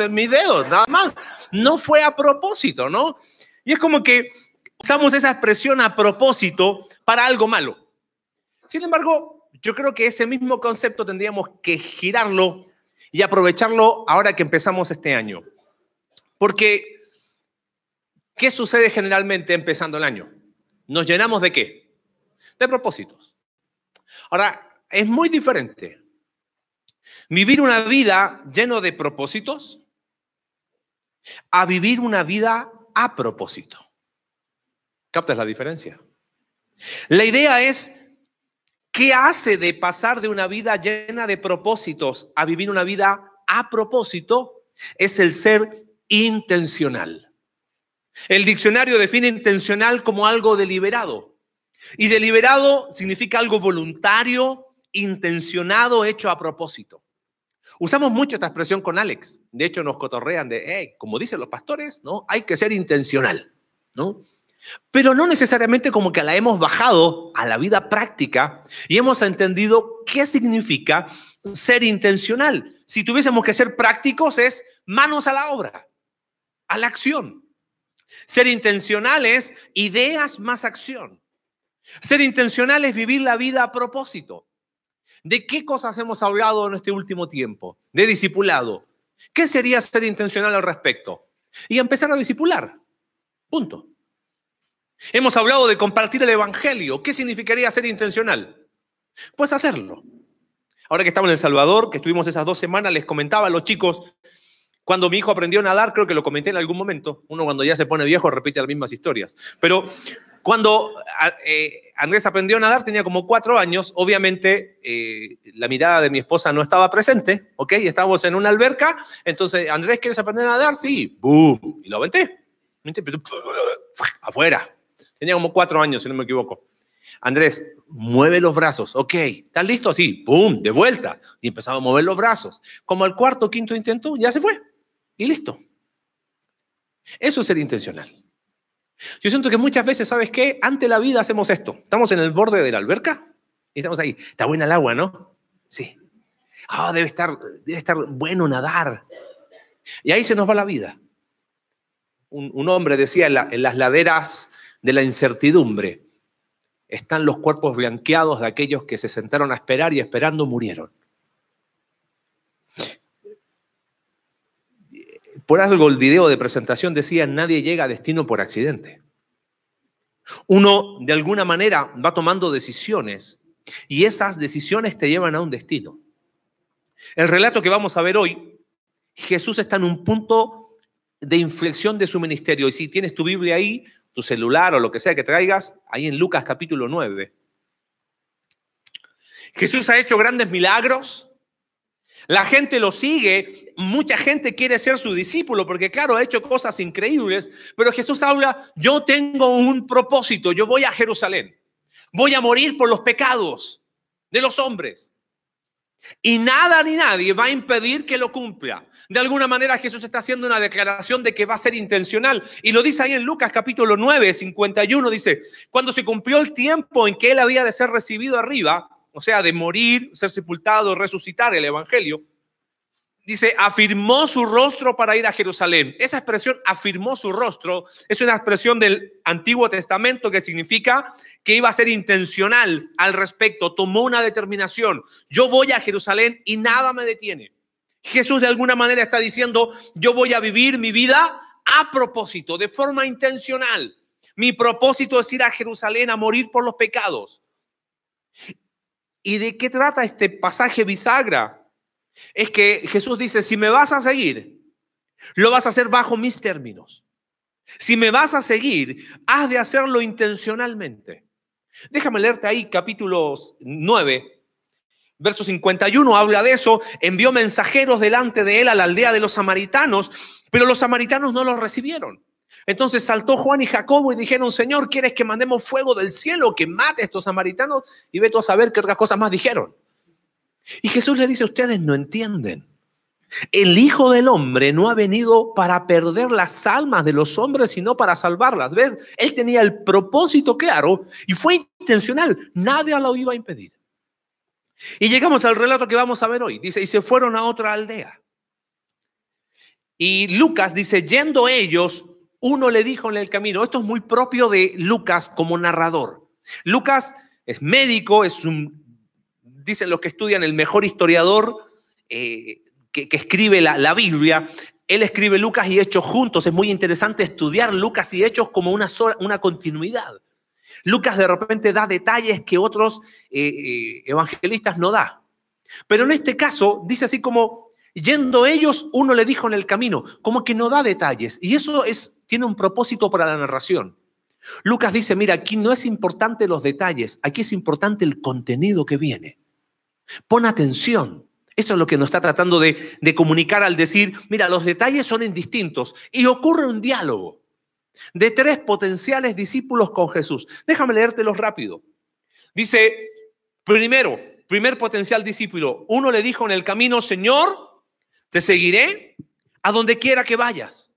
en mis dedos, nada más. No fue a propósito, ¿no? Y es como que usamos esa expresión a propósito para algo malo. Sin embargo, yo creo que ese mismo concepto tendríamos que girarlo y aprovecharlo ahora que empezamos este año. Porque, ¿qué sucede generalmente empezando el año? ¿Nos llenamos de qué? De propósitos. Ahora, es muy diferente vivir una vida lleno de propósitos a vivir una vida a propósito. ¿Captas la diferencia? La idea es, ¿qué hace de pasar de una vida llena de propósitos a vivir una vida a propósito? Es el ser intencional. El diccionario define intencional como algo deliberado. Y deliberado significa algo voluntario, intencionado, hecho a propósito. Usamos mucho esta expresión con Alex. De hecho, nos cotorrean de, hey, como dicen los pastores, ¿no? Hay que ser intencional, ¿no? Pero no necesariamente como que la hemos bajado a la vida práctica y hemos entendido qué significa ser intencional. Si tuviésemos que ser prácticos es manos a la obra, a la acción. Ser intencional es ideas más acción. Ser intencional es vivir la vida a propósito. ¿De qué cosas hemos hablado en este último tiempo? De discipulado. ¿Qué sería ser intencional al respecto? Y empezar a discipular. Punto. Hemos hablado de compartir el Evangelio. ¿Qué significaría ser intencional? Pues hacerlo. Ahora que estamos en El Salvador, que estuvimos esas dos semanas, les comentaba a los chicos cuando mi hijo aprendió a nadar, creo que lo comenté en algún momento, uno cuando ya se pone viejo repite las mismas historias, pero cuando eh, Andrés aprendió a nadar tenía como cuatro años, obviamente eh, la mirada de mi esposa no estaba presente, ¿ok? Estábamos en una alberca, entonces, Andrés, ¿quieres aprender a nadar? Sí, ¡boom! Y lo aventé. Afuera. Tenía como cuatro años, si no me equivoco. Andrés, mueve los brazos. Ok, ¿estás listo? Sí, ¡boom! De vuelta. Y empezaba a mover los brazos. Como al cuarto quinto intento, ya se fue y listo. Eso es ser intencional. Yo siento que muchas veces, ¿sabes qué? Ante la vida hacemos esto. Estamos en el borde de la alberca y estamos ahí. Está buena el agua, ¿no? Sí. Ah, debe, estar, debe estar bueno nadar. Y ahí se nos va la vida. Un, hombre decía en las laderas de la incertidumbre están los cuerpos blanqueados de aquellos que se sentaron a esperar y esperando murieron. Por algo el video de presentación decía, nadie llega a destino por accidente. Uno de alguna manera va tomando decisiones y esas decisiones te llevan a un destino. El relato que vamos a ver hoy, Jesús está en un punto de inflexión de su ministerio. Y si tienes tu Biblia ahí, tu celular o lo que sea que traigas, ahí en Lucas capítulo 9. Jesús ha hecho grandes milagros, la gente lo sigue, mucha gente quiere ser su discípulo porque claro, ha hecho cosas increíbles, pero Jesús habla, yo tengo un propósito, yo voy a Jerusalén, voy a morir por los pecados de los hombres. Y nada ni nadie va a impedir que lo cumpla. De alguna manera Jesús está haciendo una declaración de que va a ser intencional. Y lo dice ahí en Lucas capítulo 9, 51, dice, cuando se cumplió el tiempo en que él había de ser recibido arriba, o sea, de morir, ser sepultado, resucitar el Evangelio, dice, afirmó su rostro para ir a Jerusalén. Esa expresión, afirmó su rostro, es una expresión del Antiguo Testamento que significa que iba a ser intencional al respecto, tomó una determinación. Yo voy a Jerusalén y nada me detiene. Jesús de alguna manera está diciendo, yo voy a vivir mi vida a propósito, de forma intencional. Mi propósito es ir a Jerusalén a morir por los pecados. ¿Y de qué trata este pasaje bisagra? Es que Jesús dice, si me vas a seguir, lo vas a hacer bajo mis términos. Si me vas a seguir, has de hacerlo intencionalmente. Déjame leerte ahí capítulo 9, verso 51, habla de eso. Envió mensajeros delante de él a la aldea de los samaritanos, pero los samaritanos no los recibieron. Entonces saltó Juan y Jacobo y dijeron, Señor, ¿quieres que mandemos fuego del cielo que mate a estos samaritanos? Y ve a saber qué otras cosas más dijeron. Y Jesús le dice, ustedes no entienden. El Hijo del Hombre no ha venido para perder las almas de los hombres, sino para salvarlas. ¿Ves? Él tenía el propósito claro y fue intencional. Nadie lo iba a impedir. Y llegamos al relato que vamos a ver hoy. Dice, y se fueron a otra aldea. Y Lucas dice, yendo ellos, uno le dijo en el camino, esto es muy propio de Lucas como narrador. Lucas es médico, es un, dicen los que estudian, el mejor historiador eh, que, escribe la, Biblia. Él escribe Lucas y Hechos juntos. Es muy interesante estudiar Lucas y Hechos como una, una continuidad. Lucas de repente da detalles que otros eh, eh, evangelistas no da. Pero en este caso dice así como, yendo ellos, uno le dijo en el camino, como que no da detalles. Y eso es, tiene un propósito para la narración. Lucas dice, mira, aquí no es importante los detalles, aquí es importante el contenido que viene. Pon atención. Eso es lo que nos está tratando de, comunicar al decir, mira, los detalles son indistintos y ocurre un diálogo de tres potenciales discípulos con Jesús. Déjame leértelos rápido. Dice, primero, primer potencial discípulo, uno le dijo en el camino, Señor, te seguiré a donde quiera que vayas.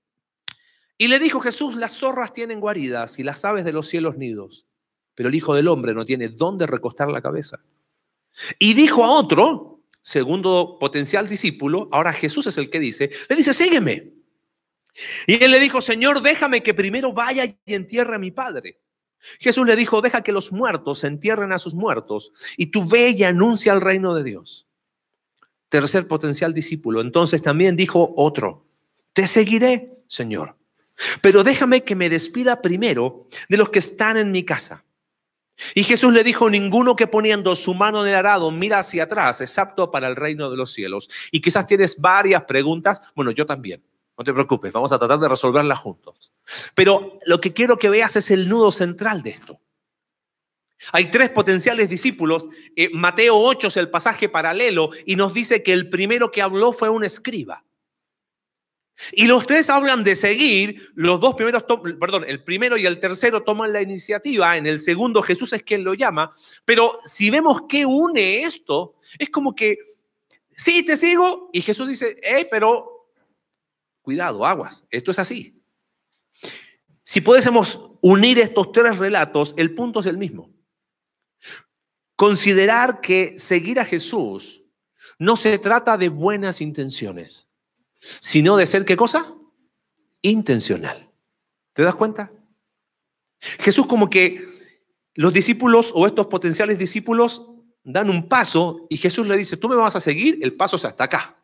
Y le dijo Jesús, las zorras tienen guaridas y las aves de los cielos nidos, pero el Hijo del Hombre no tiene dónde recostar la cabeza. Y dijo a otro, segundo potencial discípulo, ahora Jesús es el que dice, le dice, sígueme. Y él le dijo, Señor, déjame que primero vaya y entierre a mi padre. Jesús le dijo, deja que los muertos entierren a sus muertos y tú ve y anuncia el reino de Dios. Tercer potencial discípulo. Entonces también dijo otro, te seguiré, Señor, pero déjame que me despida primero de los que están en mi casa. Y Jesús le dijo, ninguno que poniendo su mano en el arado mira hacia atrás es apto para el reino de los cielos. Y quizás tienes varias preguntas, bueno, yo también. No te preocupes, vamos a tratar de resolverlas juntos. Pero lo que quiero que veas es el nudo central de esto. Hay tres potenciales discípulos. Eh, Mateo 8 es el pasaje paralelo y nos dice que el primero que habló fue un escriba. Y los tres hablan de seguir, los dos primeros, perdón, el primero y el tercero toman la iniciativa, en el segundo Jesús es quien lo llama, pero si vemos qué une esto, es como que, sí, te sigo, y Jesús dice, hey, pero cuidado, aguas, esto es así. Si pudiésemos unir estos tres relatos, el punto es el mismo. Considerar que seguir a Jesús no se trata de buenas intenciones sino de ser qué cosa? Intencional. ¿Te das cuenta? Jesús como que los discípulos o estos potenciales discípulos dan un paso y Jesús le dice, tú me vas a seguir, el paso es hasta acá.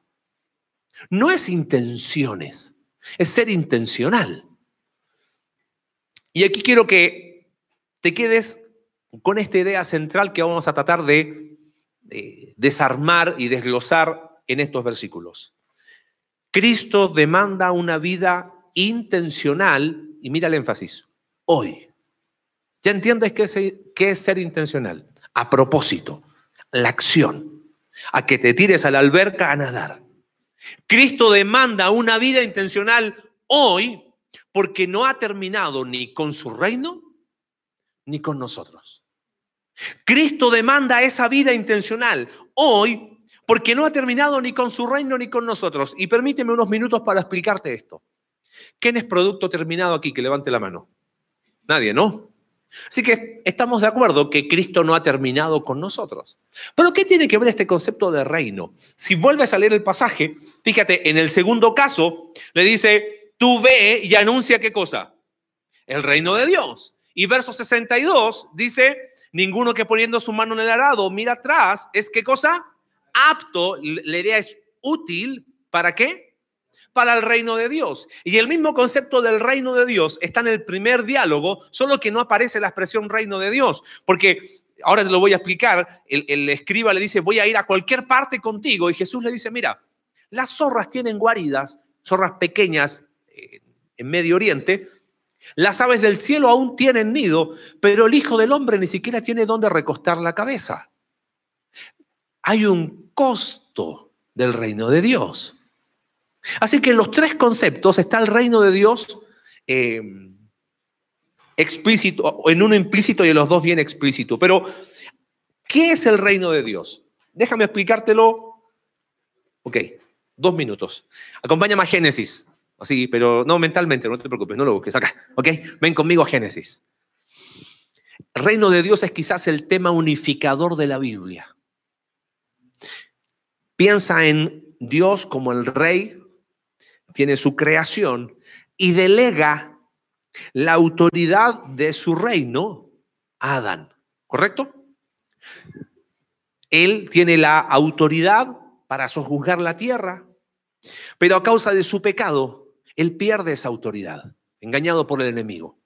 No es intenciones, es ser intencional. Y aquí quiero que te quedes con esta idea central que vamos a tratar de, de desarmar y desglosar en estos versículos. Cristo demanda una vida intencional, y mira el énfasis, hoy. ¿Ya entiendes qué es, ser intencional? A propósito, la acción, a que te tires a la alberca a nadar. Cristo demanda una vida intencional hoy porque no ha terminado ni con su reino ni con nosotros. Cristo demanda esa vida intencional hoy porque no ha terminado ni con su reino ni con nosotros. Y permíteme unos minutos para explicarte esto. ¿Quién es producto terminado aquí? Que levante la mano. Nadie, ¿no? Así que estamos de acuerdo que Cristo no ha terminado con nosotros. Pero ¿qué tiene que ver este concepto de reino? Si vuelves a leer el pasaje, fíjate, en el segundo caso le dice, tú ve y anuncia qué cosa? El reino de Dios. Y verso 62 dice, ninguno que poniendo su mano en el arado mira atrás, es qué cosa? Apto, la idea es útil, ¿para qué? Para el reino de Dios. Y el mismo concepto del reino de Dios está en el primer diálogo, solo que no aparece la expresión reino de Dios, porque ahora te lo voy a explicar, el, escriba le dice, voy a ir a cualquier parte contigo, y Jesús le dice, mira, las zorras tienen guaridas, zorras pequeñas eh, en Medio Oriente, las aves del cielo aún tienen nido, pero el Hijo del Hombre ni siquiera tiene dónde recostar la cabeza. Hay un costo del reino de Dios. Así que en los tres conceptos está el reino de Dios eh, explícito, en uno implícito y en los dos bien explícito. Pero, ¿qué es el reino de Dios? Déjame explicártelo. Ok, dos minutos. Acompáñame a Génesis. Así, pero no mentalmente, no te preocupes, no lo busques acá. Ok, ven conmigo a Génesis. Reino de Dios es quizás el tema unificador de la Biblia. Piensa en Dios como el rey, tiene su creación y delega la autoridad de su reino a Adán. ¿Correcto? Él tiene la autoridad para sojuzgar la tierra, pero a causa de su pecado, él pierde esa autoridad, engañado por el enemigo.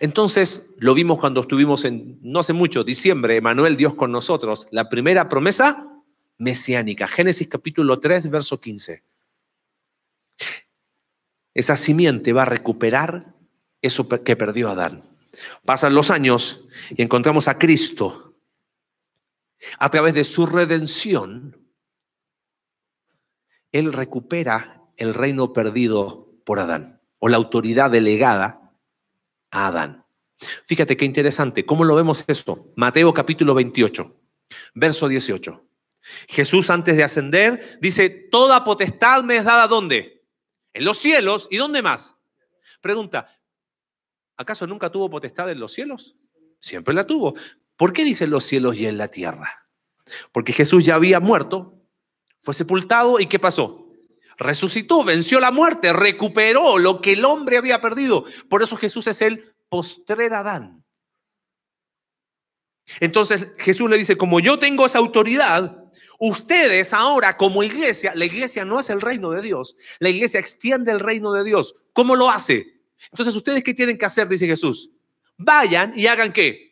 Entonces, lo vimos cuando estuvimos en, no hace mucho, diciembre, Emanuel, Dios con nosotros, la primera promesa mesiánica, Génesis capítulo 3, verso 15. Esa simiente va a recuperar eso que perdió Adán. Pasan los años y encontramos a Cristo a través de su redención. Él recupera el reino perdido por Adán o la autoridad delegada a Adán. Fíjate qué interesante. ¿Cómo lo vemos esto? Mateo capítulo 28, verso 18. Jesús antes de ascender dice, toda potestad me es dada ¿dónde? En los cielos. ¿Y dónde más? Pregunta, ¿acaso nunca tuvo potestad en los cielos? Siempre la tuvo. ¿Por qué dice en los cielos y en la tierra? Porque Jesús ya había muerto, fue sepultado y ¿qué pasó? Resucitó, venció la muerte, recuperó lo que el hombre había perdido. Por eso Jesús es el postrer Adán. Entonces Jesús le dice, como yo tengo esa autoridad, ustedes ahora como iglesia, la iglesia no es el reino de Dios, la iglesia extiende el reino de Dios. ¿Cómo lo hace? Entonces ustedes qué tienen que hacer, dice Jesús. Vayan y hagan qué?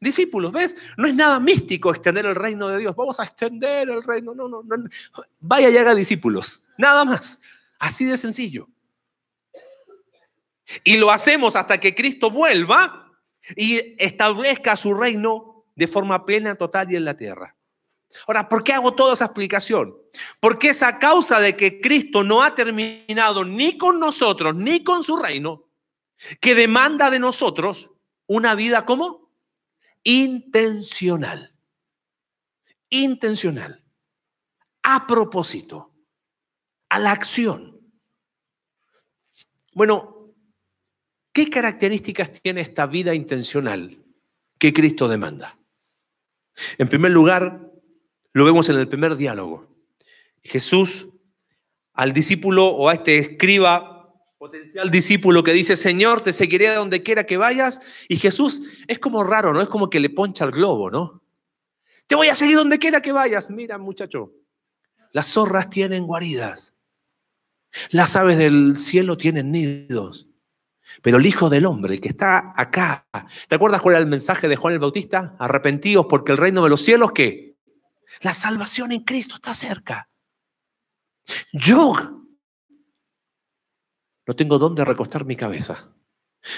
Discípulos, ¿ves? No es nada místico extender el reino de Dios. Vamos a extender el reino. No, no, no. Vaya y haga discípulos. Nada más. Así de sencillo. Y lo hacemos hasta que Cristo vuelva y establezca su reino de forma plena, total y en la tierra. Ahora, ¿por qué hago toda esa explicación? Porque esa causa de que Cristo no ha terminado ni con nosotros ni con su reino, que demanda de nosotros una vida como intencional. Intencional. A propósito. A la acción. Bueno, ¿qué características tiene esta vida intencional que Cristo demanda? En primer lugar, lo vemos en el primer diálogo. Jesús al discípulo o a este escriba potencial discípulo que dice, Señor, te seguiré a donde quiera que vayas. Y Jesús es como raro, ¿no? Es como que le poncha el globo, ¿no? Te voy a seguir donde quiera que vayas. Mira, muchacho, las zorras tienen guaridas. Las aves del cielo tienen nidos. Pero el Hijo del Hombre, que está acá, ¿te acuerdas cuál era el mensaje de Juan el Bautista? Arrepentíos porque el reino de los cielos, ¿qué? La salvación en Cristo está cerca. Yo no tengo dónde recostar mi cabeza.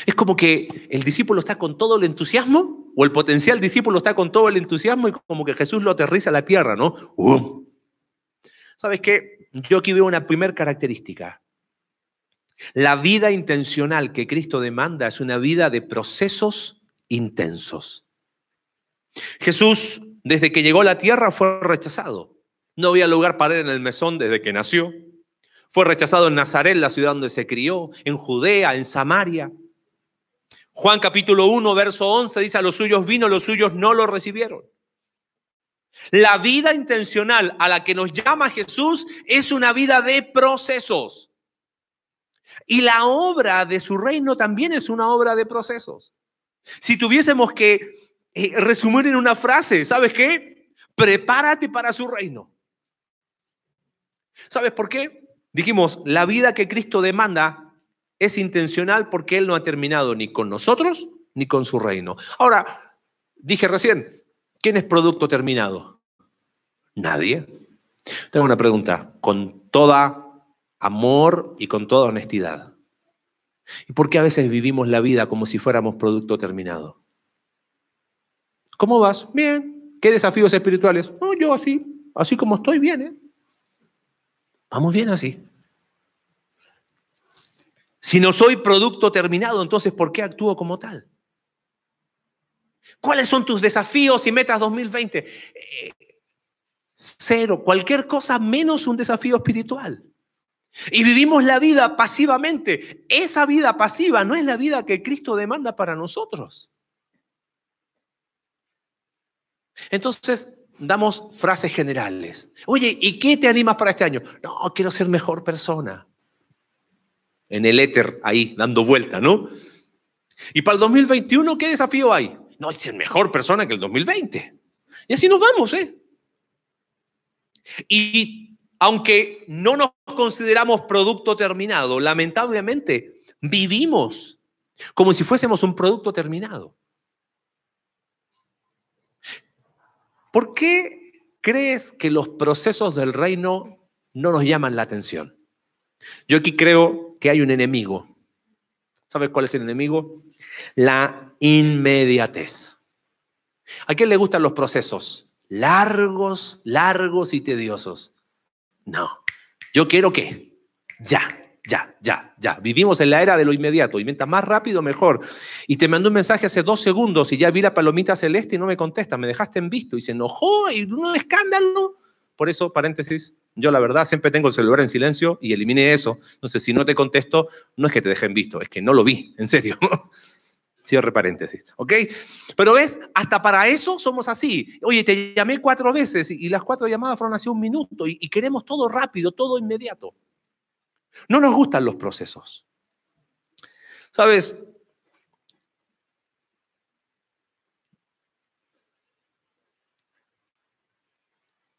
Es como que el discípulo está con todo el entusiasmo, o el potencial discípulo está con todo el entusiasmo y como que Jesús lo aterriza a la tierra, ¿no? ¿Sabes qué? Yo aquí veo una primera característica. La vida intencional que Cristo demanda es una vida de procesos intensos. Jesús, desde que llegó a la tierra, fue rechazado. No había lugar para él en el mesón desde que nació. Fue rechazado en Nazaret, la ciudad donde se crió, en Judea, en Samaria. Juan capítulo 1, verso 11 dice, a los suyos vino, los suyos no lo recibieron. La vida intencional a la que nos llama Jesús es una vida de procesos. Y la obra de su reino también es una obra de procesos. Si tuviésemos que eh, resumir en una frase, ¿sabes qué? Prepárate para su reino. ¿Sabes por qué? Dijimos, la vida que Cristo demanda es intencional porque Él no ha terminado ni con nosotros ni con su reino. Ahora, dije recién, ¿quién es producto terminado? Nadie. Tengo una pregunta, con toda amor y con toda honestidad. ¿Y por qué a veces vivimos la vida como si fuéramos producto terminado? ¿Cómo vas? Bien. ¿Qué desafíos espirituales? No, yo así, así como estoy bien. ¿eh? Vamos bien así. Si no soy producto terminado, entonces ¿por qué actúo como tal? ¿Cuáles son tus desafíos y metas 2020? Eh, cero, cualquier cosa menos un desafío espiritual. Y vivimos la vida pasivamente. Esa vida pasiva no es la vida que Cristo demanda para nosotros. Entonces, damos frases generales. Oye, ¿y qué te animas para este año? No, quiero ser mejor persona. en el éter ahí, dando vuelta, ¿no? Y para el 2021, ¿qué desafío hay? No ser mejor persona que el 2020. Y así nos vamos, ¿eh? Y aunque no nos consideramos producto terminado, lamentablemente vivimos como si fuésemos un producto terminado. ¿Por qué crees que los procesos del reino no nos llaman la atención? Yo aquí creo que hay un enemigo. ¿Sabes cuál es el enemigo? La inmediatez. ¿A quién le gustan los procesos? Largos, largos y tediosos. No, yo quiero que ya, ya, ya, ya. Vivimos en la era de lo inmediato y mientras más rápido, mejor. Y te mandó un mensaje hace dos segundos y ya vi la palomita celeste y no me contesta. Me dejaste en visto y se enojó y un escándalo. Por eso, paréntesis, yo la verdad siempre tengo el celular en silencio y eliminé eso. Entonces, si no te contesto, no es que te dejen visto, es que no lo vi, en serio. Cierre paréntesis, ¿ok? Pero ves, hasta para eso somos así. Oye, te llamé cuatro veces y las cuatro llamadas fueron hace un minuto y, queremos todo rápido, todo inmediato. No nos gustan los procesos. ¿Sabes?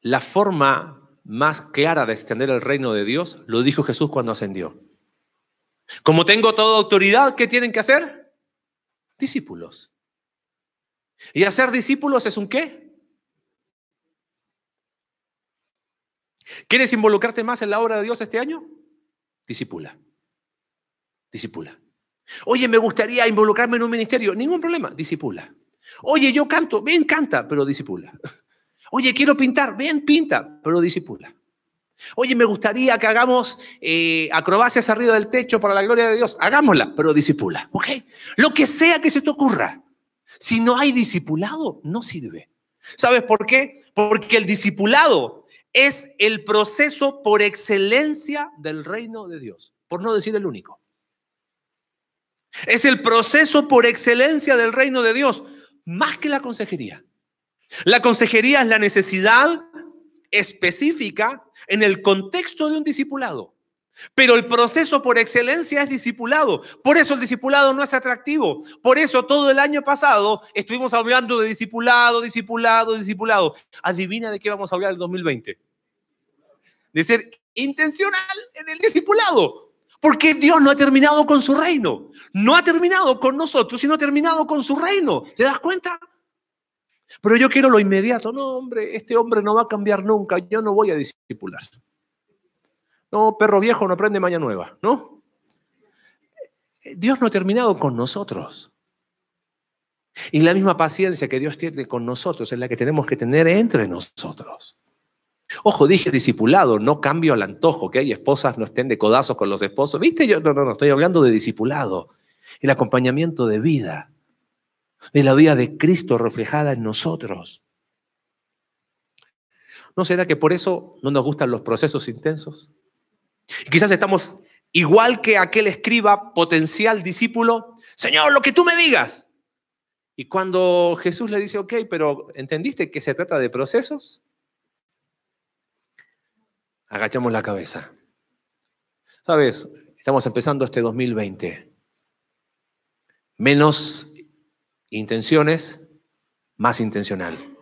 La forma más clara de extender el reino de Dios lo dijo Jesús cuando ascendió. Como tengo toda autoridad, ¿qué tienen que hacer? Discípulos. ¿Y hacer discípulos es un qué? ¿Quieres involucrarte más en la obra de Dios este año? Discipula. Discipula. Oye, me gustaría involucrarme en un ministerio. Ningún problema, discipula. Oye, yo canto, bien canta, pero disipula. Oye, quiero pintar, bien pinta, pero disipula. Oye, me gustaría que hagamos eh, acrobacias arriba del techo para la gloria de Dios. Hagámosla, pero disipula. ¿Ok? Lo que sea que se te ocurra. Si no hay discipulado, no sirve. ¿Sabes por qué? Porque el discipulado es el proceso por excelencia del reino de Dios, por no decir el único. Es el proceso por excelencia del reino de Dios, más que la consejería. La consejería es la necesidad específica en el contexto de un discipulado. Pero el proceso por excelencia es discipulado. Por eso el discipulado no es atractivo. Por eso todo el año pasado estuvimos hablando de discipulado, discipulado, discipulado. Adivina de qué vamos a hablar el 2020. De ser intencional en el discipulado. Porque Dios no ha terminado con su reino. No ha terminado con nosotros, sino ha terminado con su reino. ¿Te das cuenta? Pero yo quiero lo inmediato. No, hombre, este hombre no va a cambiar nunca. Yo no voy a discipular. No, perro viejo no aprende mañana nueva, ¿no? Dios no ha terminado con nosotros. Y la misma paciencia que Dios tiene con nosotros es la que tenemos que tener entre nosotros. Ojo, dije discipulado, no cambio al antojo, que hay esposas no estén de codazos con los esposos. ¿Viste? Yo no, no, no, estoy hablando de discipulado, el acompañamiento de vida, de la vida de Cristo reflejada en nosotros. ¿No será que por eso no nos gustan los procesos intensos? quizás estamos igual que aquel escriba potencial discípulo, Señor, lo que tú me digas. Y cuando Jesús le dice, ok, pero ¿entendiste que se trata de procesos? Agachamos la cabeza. Sabes, estamos empezando este 2020. Menos intenciones, más intencional.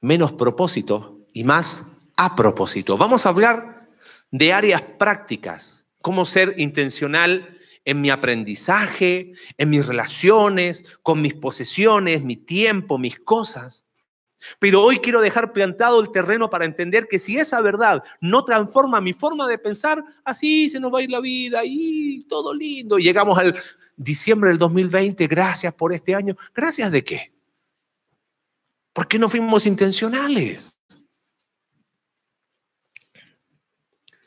Menos propósito y más a propósito. Vamos a hablar de áreas prácticas, cómo ser intencional en mi aprendizaje, en mis relaciones, con mis posesiones, mi tiempo, mis cosas. Pero hoy quiero dejar plantado el terreno para entender que si esa verdad no transforma mi forma de pensar, así se nos va a ir la vida y todo lindo. Y llegamos al diciembre del 2020, gracias por este año. ¿Gracias de qué? ¿Por qué no fuimos intencionales?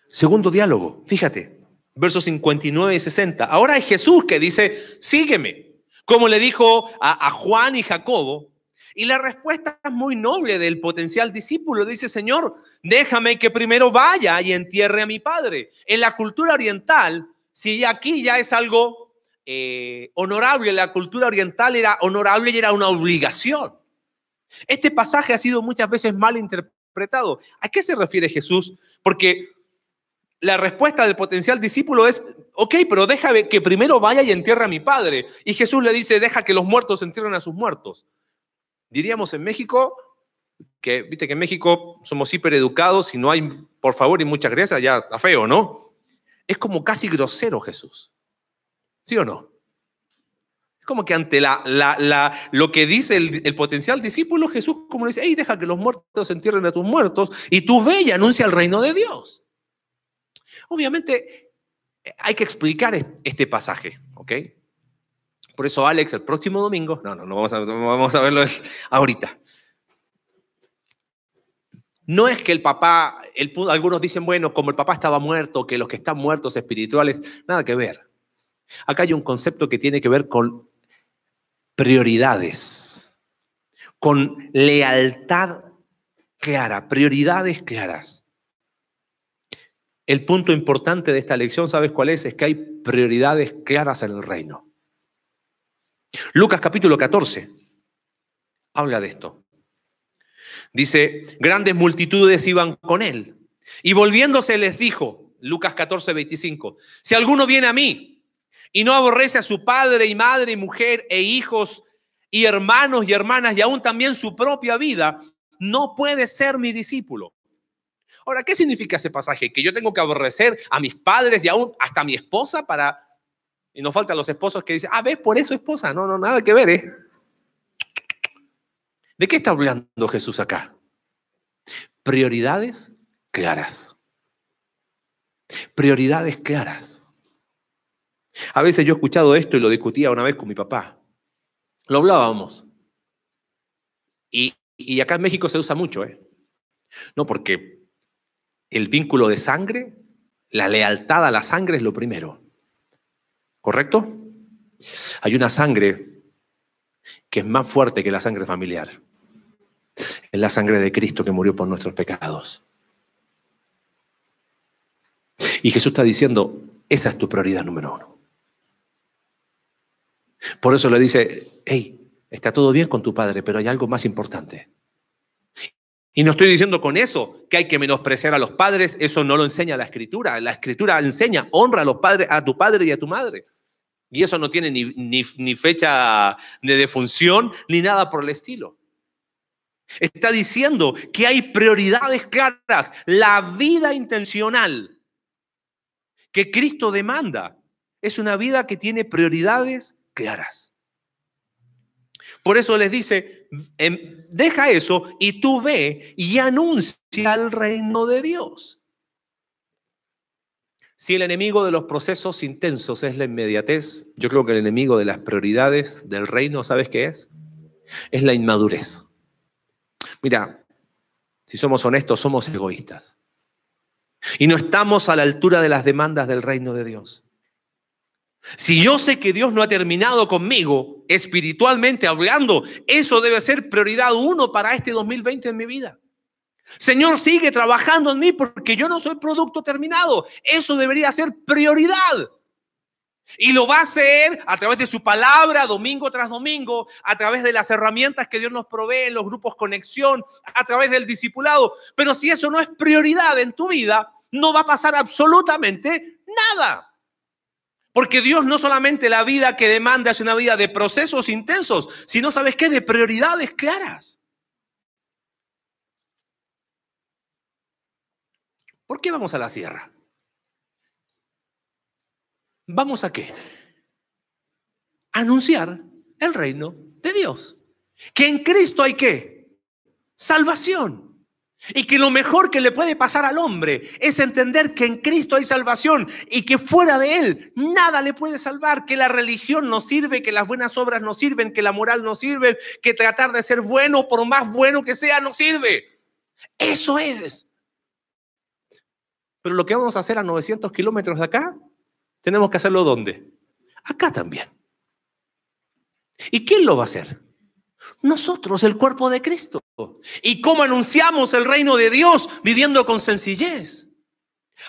Segundo diálogo, fíjate, versos 59 y 60. Ahora es Jesús que dice, sígueme, como le dijo a, a Juan y Jacobo. Y la respuesta es muy noble del potencial discípulo. Dice, Señor, déjame que primero vaya y entierre a mi padre. En la cultura oriental, si aquí ya es algo eh, honorable, la cultura oriental era honorable y era una obligación. Este pasaje ha sido muchas veces mal interpretado. ¿A qué se refiere Jesús? Porque la respuesta del potencial discípulo es, ok, pero déjame que primero vaya y entierre a mi padre. Y Jesús le dice, deja que los muertos entierren a sus muertos. Diríamos en México, que viste que en México somos hipereducados y no hay, por favor y muchas gracias, ya está feo, ¿no? Es como casi grosero Jesús. ¿Sí o no? Es como que ante la, la, lo que dice el, potencial discípulo, Jesús como dice, hey, deja que los muertos entierren a tus muertos y tú ve y anuncia el reino de Dios. Obviamente hay que explicar este pasaje, ¿ok? Por eso, Alex, el próximo domingo, no, no, no vamos a, vamos a verlo ahorita. No es que el papá, algunos dicen, bueno, como el papá estaba muerto, que los que están muertos espirituales, nada que ver. Acá hay un concepto que tiene que ver con prioridades, con lealtad clara, prioridades claras. El punto importante de esta lección, ¿sabes cuál es? Es que hay prioridades claras en el reino. Lucas capítulo 14 habla de esto. Dice, grandes multitudes iban con él. Y volviéndose les dijo, Lucas 14, 25, si alguno viene a mí y no aborrece a su padre y madre y mujer e hijos y hermanos y hermanas y aún también su propia vida, no puede ser mi discípulo. Ahora, ¿qué significa ese pasaje? Que yo tengo que aborrecer a mis padres y aún hasta a mi esposa para... Y nos faltan los esposos que dicen, ah, ves, por eso esposa. No, no, nada que ver, ¿eh? ¿De qué está hablando Jesús acá? Prioridades claras. Prioridades claras. A veces yo he escuchado esto y lo discutía una vez con mi papá. Lo hablábamos. Y, acá en México se usa mucho, ¿eh? No, porque el vínculo de sangre, la lealtad a la sangre es lo primero. ¿Correcto? Hay una sangre que es más fuerte que la sangre familiar. Es la sangre de Cristo que murió por nuestros pecados. Y Jesús está diciendo, esa es tu prioridad número uno. Por eso le dice, hey, está todo bien con tu padre, pero hay algo más importante. Y no estoy diciendo con eso que hay que menospreciar a los padres, eso no lo enseña la escritura. La escritura enseña, honra a los padres, a tu padre y a tu madre. Y eso no tiene ni, ni fecha de defunción ni nada por el estilo. Está diciendo que hay prioridades claras, la vida intencional que Cristo demanda es una vida que tiene prioridades claras. Por eso les dice, em, deja eso y tú ve y anuncia el reino de Dios. Si el enemigo de los procesos intensos es la inmediatez, yo creo que el enemigo de las prioridades del reino, ¿sabes qué es? Es la inmadurez. Mira, si somos honestos, somos egoístas. Y no estamos a la altura de las demandas del reino de Dios. Si yo sé que Dios no ha terminado conmigo, espiritualmente hablando, eso debe ser prioridad uno para este 2020 en mi vida. Señor, sigue trabajando en mí porque yo no soy producto terminado. Eso debería ser prioridad. Y lo va a hacer a través de su palabra, domingo tras domingo, a través de las herramientas que Dios nos provee los grupos conexión, a través del discipulado. Pero si eso no es prioridad en tu vida, no va a pasar absolutamente nada. Porque Dios no solamente la vida que demanda es una vida de procesos intensos, sino, ¿sabes qué? De prioridades claras. ¿Por qué vamos a la sierra? ¿Vamos a qué? Anunciar el reino de Dios. Que en Cristo hay qué? Salvación. Y que lo mejor que le puede pasar al hombre es entender que en Cristo hay salvación y que fuera de Él nada le puede salvar, que la religión no sirve, que las buenas obras no sirven, que la moral no sirve, que tratar de ser bueno, por más bueno que sea, no sirve. Eso es. Pero lo que vamos a hacer a 900 kilómetros de acá, tenemos que hacerlo ¿dónde? Acá también. ¿Y quién lo va a hacer? Nosotros, el cuerpo de Cristo. ¿Y cómo anunciamos el reino de Dios? Viviendo con sencillez,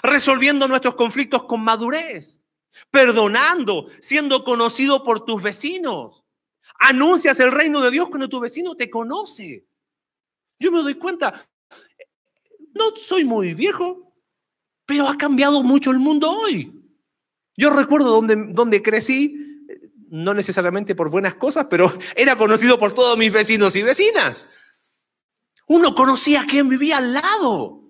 resolviendo nuestros conflictos con madurez, perdonando, siendo conocido por tus vecinos. Anuncias el reino de Dios cuando tu vecino te conoce. Yo me doy cuenta, no soy muy viejo, Pero ha cambiado mucho el mundo hoy. Yo recuerdo donde, donde crecí, no necesariamente por buenas cosas, pero era conocido por todos mis vecinos y vecinas. Uno conocía a quien vivía al lado.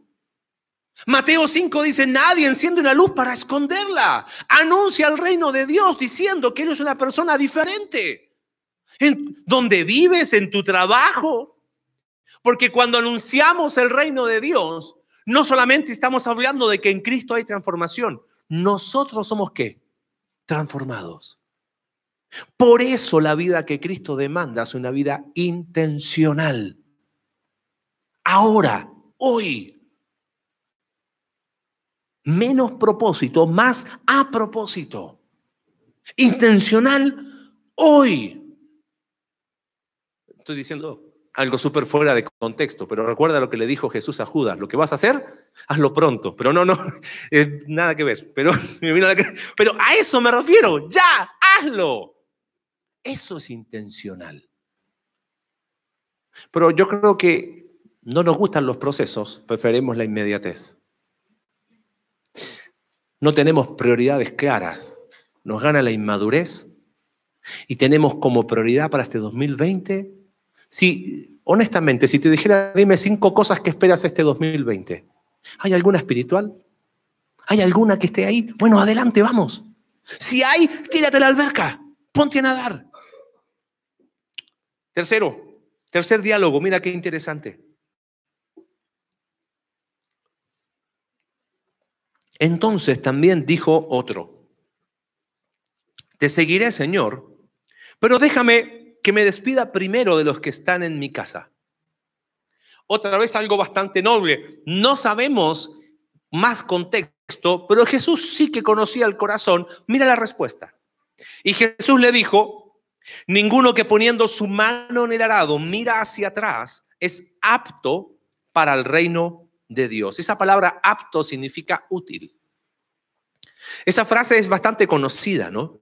Mateo 5 dice, nadie enciende una luz para esconderla. Anuncia el reino de Dios diciendo que eres una persona diferente. En donde vives, en tu trabajo. Porque cuando anunciamos el reino de Dios, no solamente estamos hablando de que en Cristo hay transformación, nosotros somos qué? Transformados. Por eso la vida que Cristo demanda es una vida intencional. Ahora, hoy. Menos propósito, más a propósito. Intencional hoy. Estoy diciendo algo súper fuera de contexto, pero recuerda lo que le dijo Jesús a Judas, lo que vas a hacer, hazlo pronto, pero no, no, nada que ver, pero, pero a eso me refiero, ya, hazlo. Eso es intencional. Pero yo creo que no nos gustan los procesos, preferimos la inmediatez. No tenemos prioridades claras, nos gana la inmadurez y tenemos como prioridad para este 2020 si, honestamente, si te dijera, dime cinco cosas que esperas este 2020, ¿hay alguna espiritual? ¿Hay alguna que esté ahí? Bueno, adelante, vamos. Si hay, tírate la alberca, ponte a nadar. Tercero, tercer diálogo, mira qué interesante. Entonces también dijo otro, te seguiré, Señor, pero déjame que me despida primero de los que están en mi casa. Otra vez algo bastante noble. No sabemos más contexto, pero Jesús sí que conocía el corazón. Mira la respuesta. Y Jesús le dijo, ninguno que poniendo su mano en el arado mira hacia atrás es apto para el reino de Dios. Esa palabra apto significa útil. Esa frase es bastante conocida, ¿no?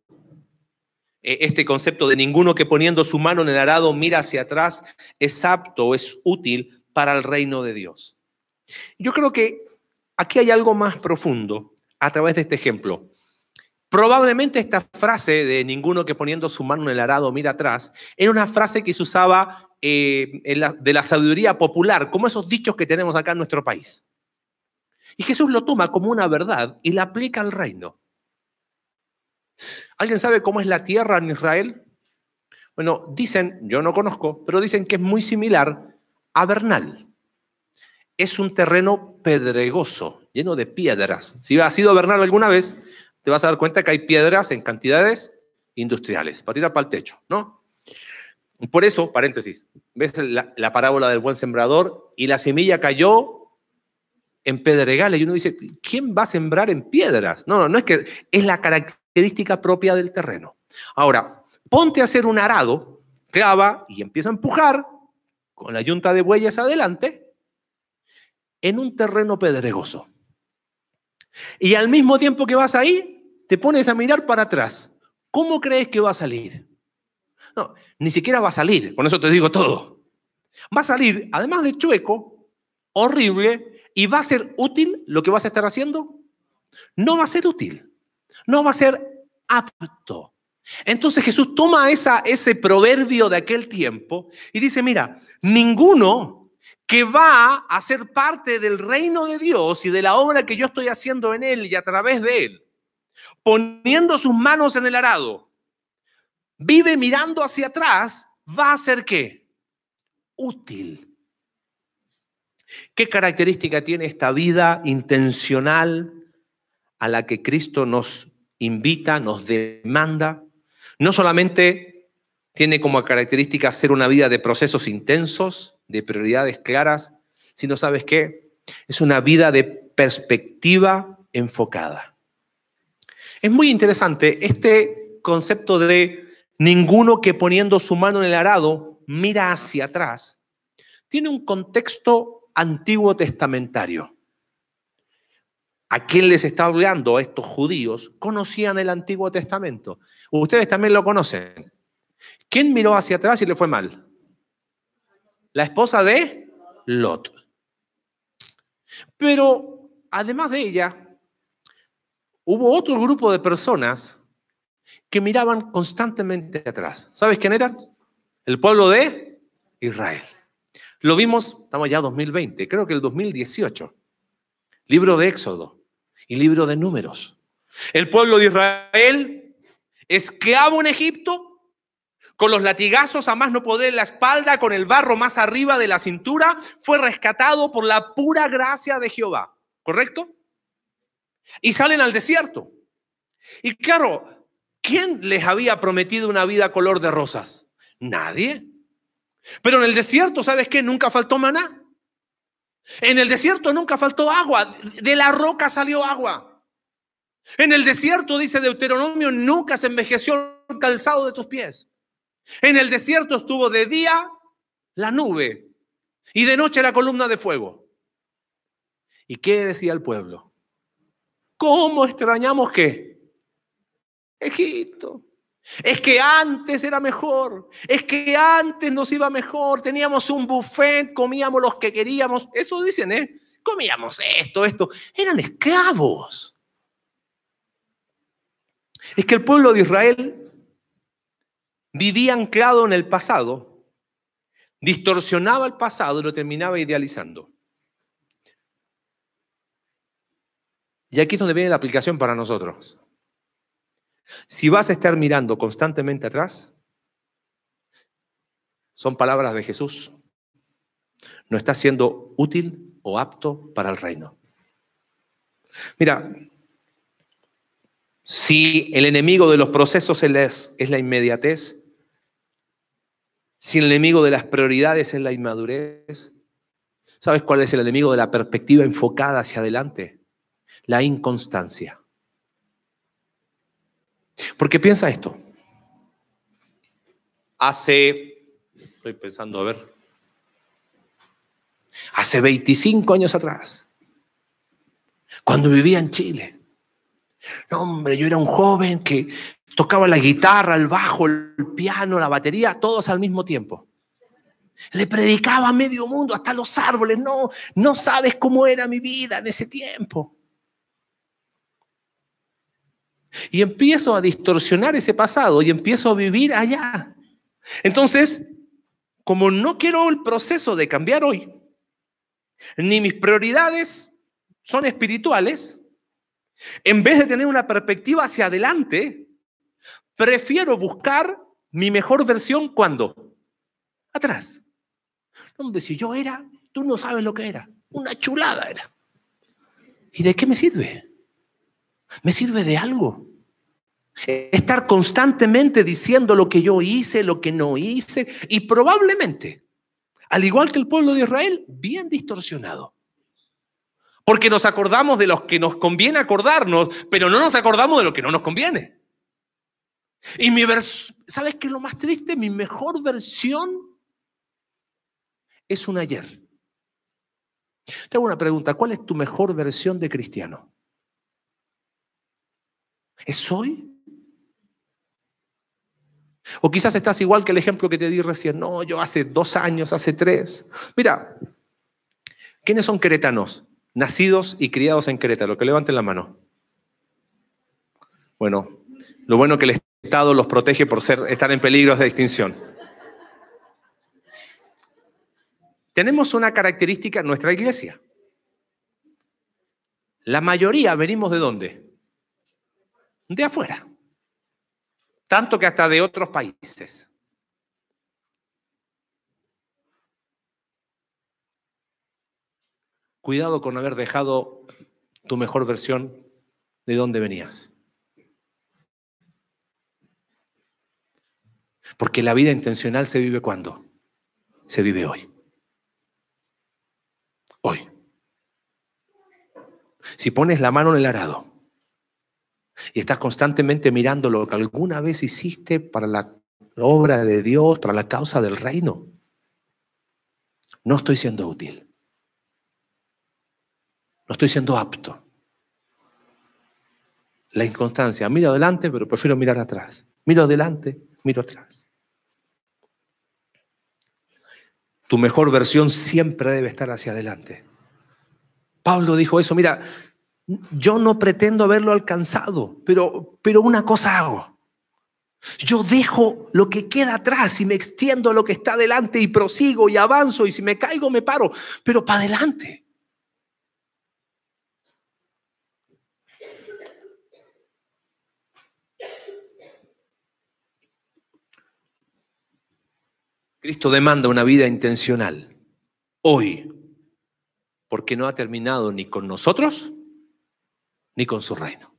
Eh, este concepto de ninguno que poniendo su mano en el arado mira hacia atrás es apto es útil para el reino de Dios. Yo creo que aquí hay algo más profundo a través de este ejemplo. Probablemente esta frase de ninguno que poniendo su mano en el arado mira atrás era una frase que se usaba eh, de la sabiduría popular, como esos dichos que tenemos acá en nuestro país. Y Jesús lo toma como una verdad y la aplica al reino. ¿Alguien sabe cómo es la tierra en Israel? Bueno, dicen, yo no conozco, pero dicen que es muy similar a Bernal. Es un terreno pedregoso, lleno de piedras. Si has ido a Bernal alguna vez, te vas a dar cuenta que hay piedras en cantidades industriales, para tirar para el techo, ¿no? Por eso, paréntesis, ves la, la parábola del buen sembrador y la semilla cayó en pedregales y uno dice, ¿quién va a sembrar en piedras? No, no, no es que es la característica propia del terreno. Ahora, ponte a hacer un arado, clava y empieza a empujar con la yunta de bueyes adelante en un terreno pedregoso. Y al mismo tiempo que vas ahí, te pones a mirar para atrás. ¿Cómo crees que va a salir? No, ni siquiera va a salir, con eso te digo todo. Va a salir, además de chueco, horrible, y va a ser útil lo que vas a estar haciendo. No va a ser útil no va a ser apto. Entonces Jesús toma esa, ese proverbio de aquel tiempo y dice, mira, ninguno que va a ser parte del reino de Dios y de la obra que yo estoy haciendo en él y a través de él, poniendo sus manos en el arado, vive mirando hacia atrás, va a ser qué? Útil. ¿Qué característica tiene esta vida intencional a la que Cristo nos invita, nos demanda. No solamente tiene como característica ser una vida de procesos intensos, de prioridades claras, sino, ¿sabes qué? Es una vida de perspectiva enfocada. Es muy interesante este concepto de ninguno que poniendo su mano en el arado mira hacia atrás. Tiene un contexto antiguo testamentario a quién les está hablando a estos judíos, conocían el Antiguo Testamento. Ustedes también lo conocen. ¿Quién miró hacia atrás y le fue mal? La esposa de Lot. Pero además de ella, hubo otro grupo de personas que miraban constantemente atrás. ¿Sabes quién eran? El pueblo de Israel. Lo vimos, estamos ya 2020, creo que el 2018. Libro de Éxodo y libro de Números. El pueblo de Israel, esclavo en Egipto, con los latigazos a más no poder la espalda, con el barro más arriba de la cintura, fue rescatado por la pura gracia de Jehová. ¿Correcto? Y salen al desierto. Y claro, ¿quién les había prometido una vida color de rosas? Nadie. Pero en el desierto, ¿sabes qué? Nunca faltó maná. En el desierto nunca faltó agua. De la roca salió agua. En el desierto, dice Deuteronomio, nunca se envejeció el calzado de tus pies. En el desierto estuvo de día la nube y de noche la columna de fuego. ¿Y qué decía el pueblo? ¿Cómo extrañamos qué? Egipto. Es que antes era mejor, es que antes nos iba mejor, teníamos un buffet, comíamos los que queríamos, eso dicen, ¿eh? Comíamos esto, esto, eran esclavos. Es que el pueblo de Israel vivía anclado en el pasado, distorsionaba el pasado y lo terminaba idealizando. Y aquí es donde viene la aplicación para nosotros. Si vas a estar mirando constantemente atrás, son palabras de Jesús. No estás siendo útil o apto para el reino. Mira, si el enemigo de los procesos es, la inmediatez, si el enemigo de las prioridades es la inmadurez, ¿sabes cuál es el enemigo de la perspectiva enfocada hacia adelante? la inconstancia. Porque piensa esto. Hace, estoy pensando, a ver, hace 25 años atrás, cuando vivía en Chile. No, hombre, yo era un joven que tocaba la guitarra, el bajo, el piano, la batería, todos al mismo tiempo. Le predicaba a medio mundo, hasta los árboles. No, no sabes cómo era mi vida en ese tiempo. Y empiezo a distorsionar ese pasado y empiezo a vivir allá. Entonces, como no quiero el proceso de cambiar hoy, ni mis prioridades son espirituales, en vez de tener una perspectiva hacia adelante, prefiero buscar mi mejor versión cuando? Atrás. Donde si yo era, tú no sabes lo que era. Una chulada era. ¿Y de qué me sirve? me sirve de algo. Estar constantemente diciendo lo que yo hice, lo que no hice, y probablemente, al igual que el pueblo de Israel, bien distorsionado. Porque nos acordamos de los que nos conviene acordarnos, pero no nos acordamos de lo que no nos conviene. Y mi ¿sabes qué es lo más triste? Mi mejor versión es un ayer. Te hago una pregunta, ¿cuál es tu mejor versión de cristiano? ¿Es hoy? O quizás estás igual que el ejemplo que te di recién. No, yo hace dos años, hace tres. Mira, ¿quiénes son queretanos? Nacidos y criados en Querétaro. Que levanten la mano. Bueno, lo bueno que el Estado los protege por ser, estar en peligro de extinción. Tenemos una característica en nuestra iglesia. La mayoría venimos de dónde? de afuera, tanto que hasta de otros países. Cuidado con haber dejado tu mejor versión de dónde venías. Porque la vida intencional se vive cuando? Se vive hoy. Hoy. Si pones la mano en el arado y estás constantemente mirando lo que alguna vez hiciste para la obra de Dios, para la causa del reino, no estoy siendo útil. No estoy siendo apto. La inconstancia. Miro adelante, pero prefiero mirar atrás. Miro adelante, miro atrás. Tu mejor versión siempre debe estar hacia adelante. Pablo dijo eso, mira, yo no pretendo haberlo alcanzado, pero, pero una cosa hago. Yo dejo lo que queda atrás y me extiendo a lo que está adelante y prosigo y avanzo y si me caigo me paro, pero para adelante. Cristo demanda una vida intencional hoy, porque no ha terminado ni con nosotros ni con su reino.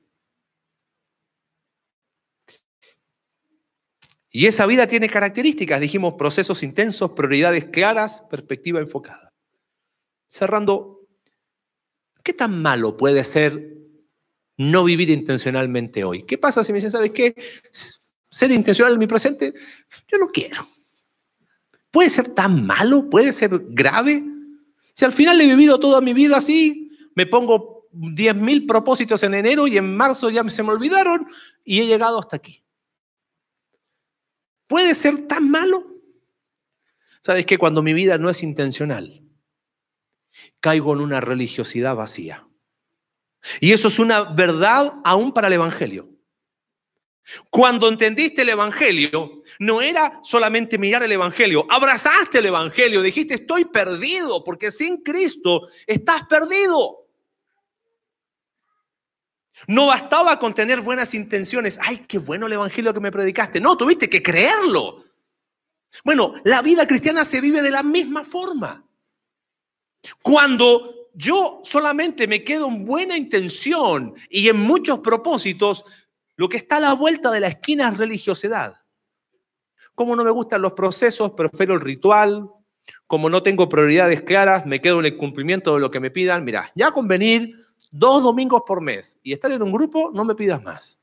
Y esa vida tiene características, dijimos, procesos intensos, prioridades claras, perspectiva enfocada. Cerrando, ¿qué tan malo puede ser no vivir intencionalmente hoy? ¿Qué pasa si me dicen, ¿sabes qué? Ser intencional en mi presente, yo no quiero. ¿Puede ser tan malo? ¿Puede ser grave? Si al final he vivido toda mi vida así, me pongo 10.000 propósitos en enero y en marzo ya se me olvidaron y he llegado hasta aquí. ¿Puede ser tan malo? ¿Sabes qué? Cuando mi vida no es intencional, caigo en una religiosidad vacía. Y eso es una verdad aún para el Evangelio. Cuando entendiste el Evangelio, no era solamente mirar el Evangelio, abrazaste el Evangelio, dijiste, estoy perdido, porque sin Cristo estás perdido. No bastaba con tener buenas intenciones, ay, qué bueno el Evangelio que me predicaste, no, tuviste que creerlo. Bueno, la vida cristiana se vive de la misma forma. Cuando yo solamente me quedo en buena intención y en muchos propósitos, lo que está a la vuelta de la esquina es religiosidad. Como no me gustan los procesos, prefiero el ritual. Como no tengo prioridades claras, me quedo en el cumplimiento de lo que me pidan. Mira, ya con venir dos domingos por mes y estar en un grupo, no me pidas más.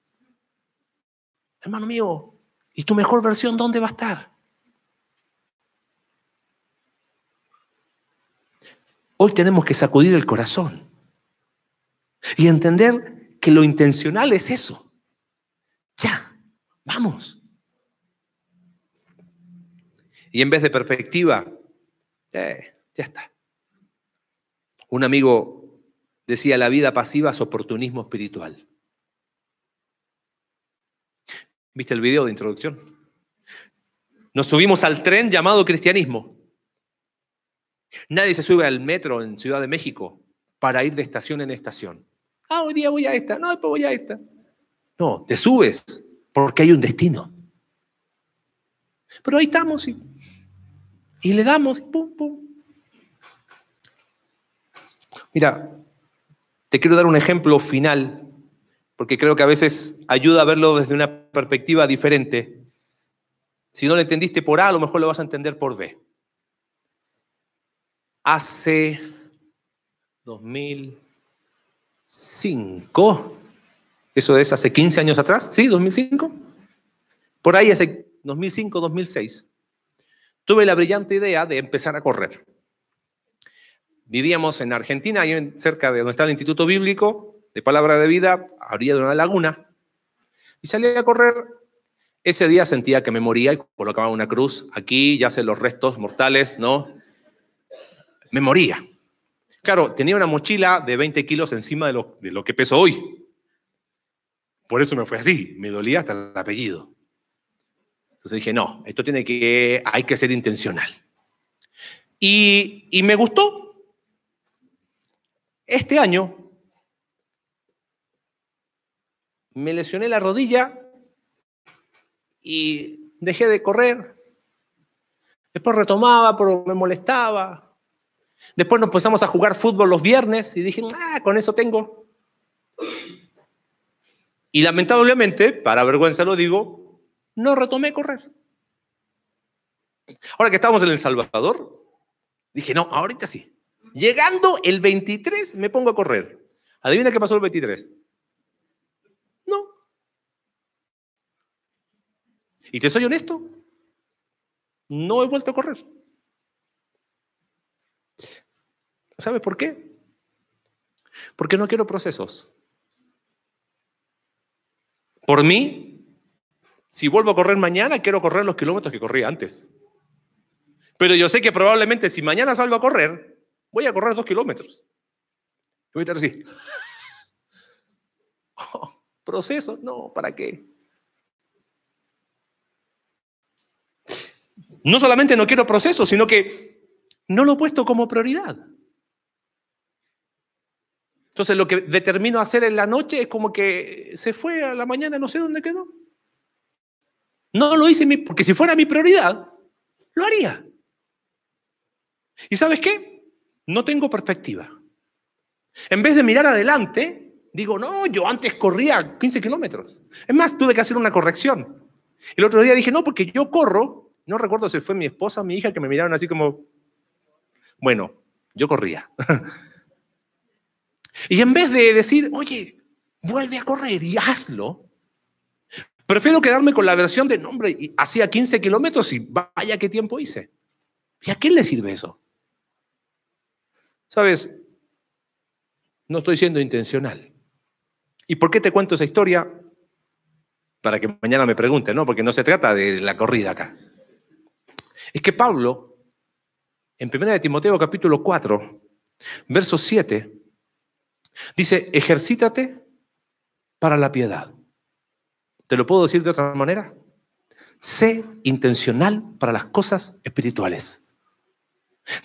Hermano mío, ¿y tu mejor versión dónde va a estar? Hoy tenemos que sacudir el corazón y entender que lo intencional es eso. Ya, vamos. Y en vez de perspectiva, eh, ya está. Un amigo decía, la vida pasiva es oportunismo espiritual. ¿Viste el video de introducción? Nos subimos al tren llamado cristianismo. Nadie se sube al metro en Ciudad de México para ir de estación en estación. Ah, hoy día voy a esta, no, después voy a esta. No, te subes porque hay un destino. Pero ahí estamos y, le damos, pum, pum. Mira, te quiero dar un ejemplo final, porque creo que a veces ayuda a verlo desde una perspectiva diferente. Si no lo entendiste por A, a lo mejor lo vas a entender por B. Hace 2005, eso es hace 15 años atrás, ¿sí? 2005. Por ahí hace 2005, 2006. Tuve la brillante idea de empezar a correr. Vivíamos en Argentina, ahí cerca de donde está el Instituto Bíblico de Palabra de Vida, a orilla de una laguna. Y salí a correr. Ese día sentía que me moría y colocaba una cruz. Aquí ya sé los restos mortales, ¿no? Me moría. Claro, tenía una mochila de 20 kilos encima de lo, de lo que peso hoy. Por eso me fue así, me dolía hasta el apellido. Entonces dije, no, esto tiene que, hay que ser intencional. Y, y me gustó. Este año me lesioné la rodilla y dejé de correr. Después retomaba, pero me molestaba. Después nos empezamos a jugar fútbol los viernes y dije, ah, con eso tengo. Y lamentablemente, para vergüenza lo digo, no retomé correr. Ahora que estamos en El Salvador, dije, no, ahorita sí. Llegando el 23 me pongo a correr. ¿Adivina qué pasó el 23? No. Y te soy honesto, no he vuelto a correr. ¿Sabes por qué? Porque no quiero procesos. Por mí, si vuelvo a correr mañana, quiero correr los kilómetros que corrí antes. Pero yo sé que probablemente si mañana salgo a correr, voy a correr dos kilómetros. Voy a estar así. Oh, proceso, no, ¿para qué? No solamente no quiero proceso, sino que no lo he puesto como prioridad. Entonces lo que determino hacer en la noche es como que se fue a la mañana, no sé dónde quedó. No lo hice porque si fuera mi prioridad, lo haría. ¿Y sabes qué? No tengo perspectiva. En vez de mirar adelante, digo, no, yo antes corría 15 kilómetros. Es más, tuve que hacer una corrección. El otro día dije, no, porque yo corro, no recuerdo si fue mi esposa o mi hija que me miraron así como, bueno, yo corría. y en vez de decir, oye, vuelve a correr y hazlo, prefiero quedarme con la versión de, no, hombre, hacía 15 kilómetros y vaya qué tiempo hice. ¿Y a quién le sirve eso? Sabes, no estoy siendo intencional. ¿Y por qué te cuento esa historia? Para que mañana me pregunten, ¿no? Porque no se trata de la corrida acá. Es que Pablo, en 1 de Timoteo capítulo 4, verso 7, dice, ejercítate para la piedad. ¿Te lo puedo decir de otra manera? Sé intencional para las cosas espirituales.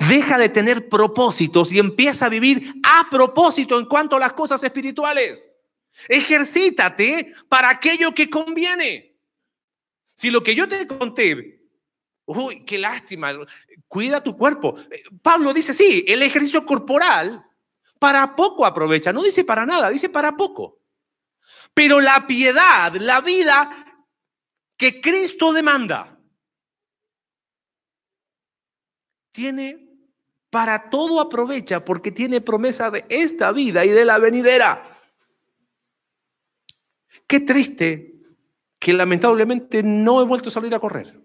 Deja de tener propósitos y empieza a vivir a propósito en cuanto a las cosas espirituales. Ejercítate para aquello que conviene. Si lo que yo te conté, uy, qué lástima, cuida tu cuerpo. Pablo dice, sí, el ejercicio corporal para poco aprovecha, no dice para nada, dice para poco. Pero la piedad, la vida que Cristo demanda, tiene para todo aprovecha porque tiene promesa de esta vida y de la venidera. Qué triste que lamentablemente no he vuelto a salir a correr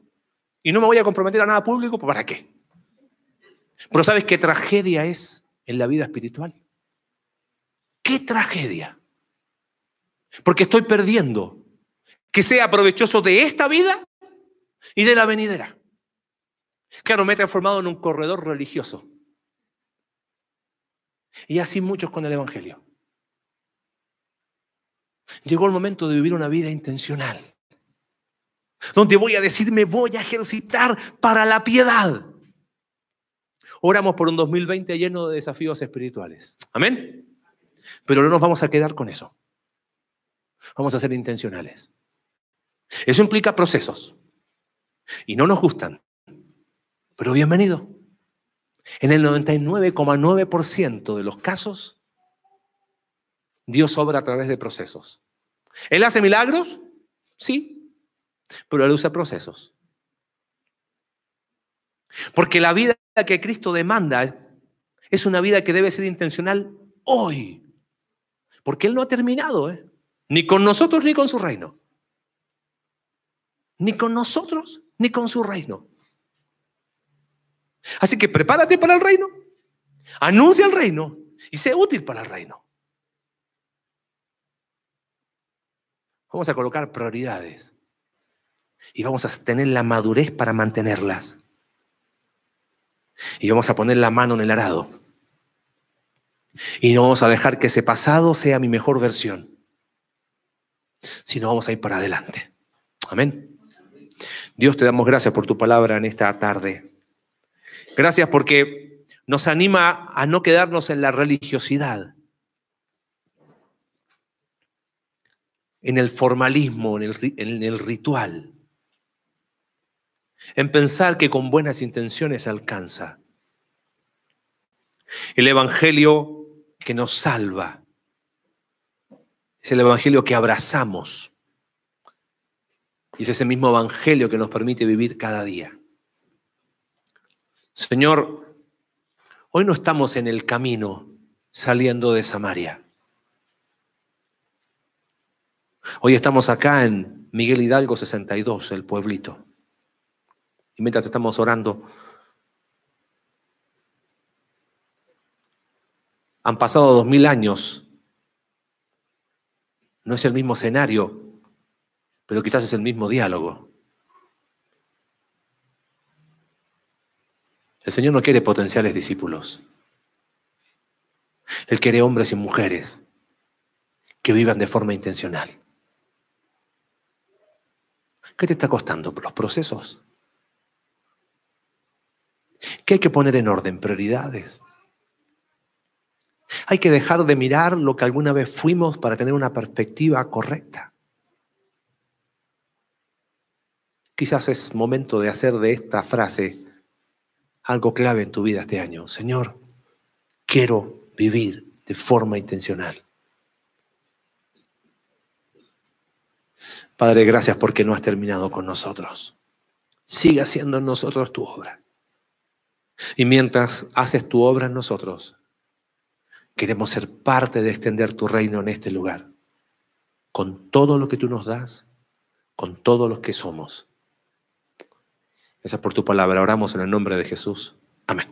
y no me voy a comprometer a nada público, ¿para qué? Pero ¿sabes qué tragedia es en la vida espiritual? ¿Qué tragedia? Porque estoy perdiendo que sea provechoso de esta vida y de la venidera. Claro, me he transformado en un corredor religioso. Y así muchos con el Evangelio. Llegó el momento de vivir una vida intencional, donde voy a decir, me voy a ejercitar para la piedad. Oramos por un 2020 lleno de desafíos espirituales. Amén. Pero no nos vamos a quedar con eso. Vamos a ser intencionales. Eso implica procesos. Y no nos gustan. Pero bienvenido. En el 99,9% de los casos, Dios obra a través de procesos. ¿Él hace milagros? Sí, pero Él usa procesos. Porque la vida que Cristo demanda es una vida que debe ser intencional hoy. Porque Él no ha terminado, ¿eh? ni con nosotros ni con su reino. Ni con nosotros ni con su reino. Así que prepárate para el reino, anuncia el reino y sé útil para el reino. Vamos a colocar prioridades y vamos a tener la madurez para mantenerlas. Y vamos a poner la mano en el arado. Y no vamos a dejar que ese pasado sea mi mejor versión, sino vamos a ir para adelante. Amén. Dios te damos gracias por tu palabra en esta tarde. Gracias porque nos anima a no quedarnos en la religiosidad, en el formalismo, en el, ritual, en pensar que con buenas intenciones alcanza. El Evangelio que nos salva es el Evangelio que abrazamos. Y es ese mismo Evangelio que nos permite vivir cada día. Señor, hoy no estamos en el camino saliendo de Samaria. Hoy estamos acá en Miguel Hidalgo 62, el pueblito. Mientras estamos orando, han pasado dos mil años. No es el mismo escenario, pero quizás es el mismo diálogo. El Señor no quiere potenciales discípulos. Él quiere hombres y mujeres que vivan de forma intencional. ¿Qué te está costando? Los procesos. ¿Qué hay que poner en orden? Prioridades. Hay que dejar de mirar lo que alguna vez fuimos para tener una perspectiva correcta. Quizás es momento de hacer de esta frase algo clave en tu vida este año. Señor, quiero vivir de forma intencional. Padre, gracias porque no has terminado con nosotros. Sigue haciendo en nosotros tu obra. Y mientras haces tu obra en nosotros, queremos ser parte de extender tu reino en este lugar, con todo lo que tú nos das, con todo lo que somos. Gracias por tu palabra. Oramos en el nombre de Jesús. Amén.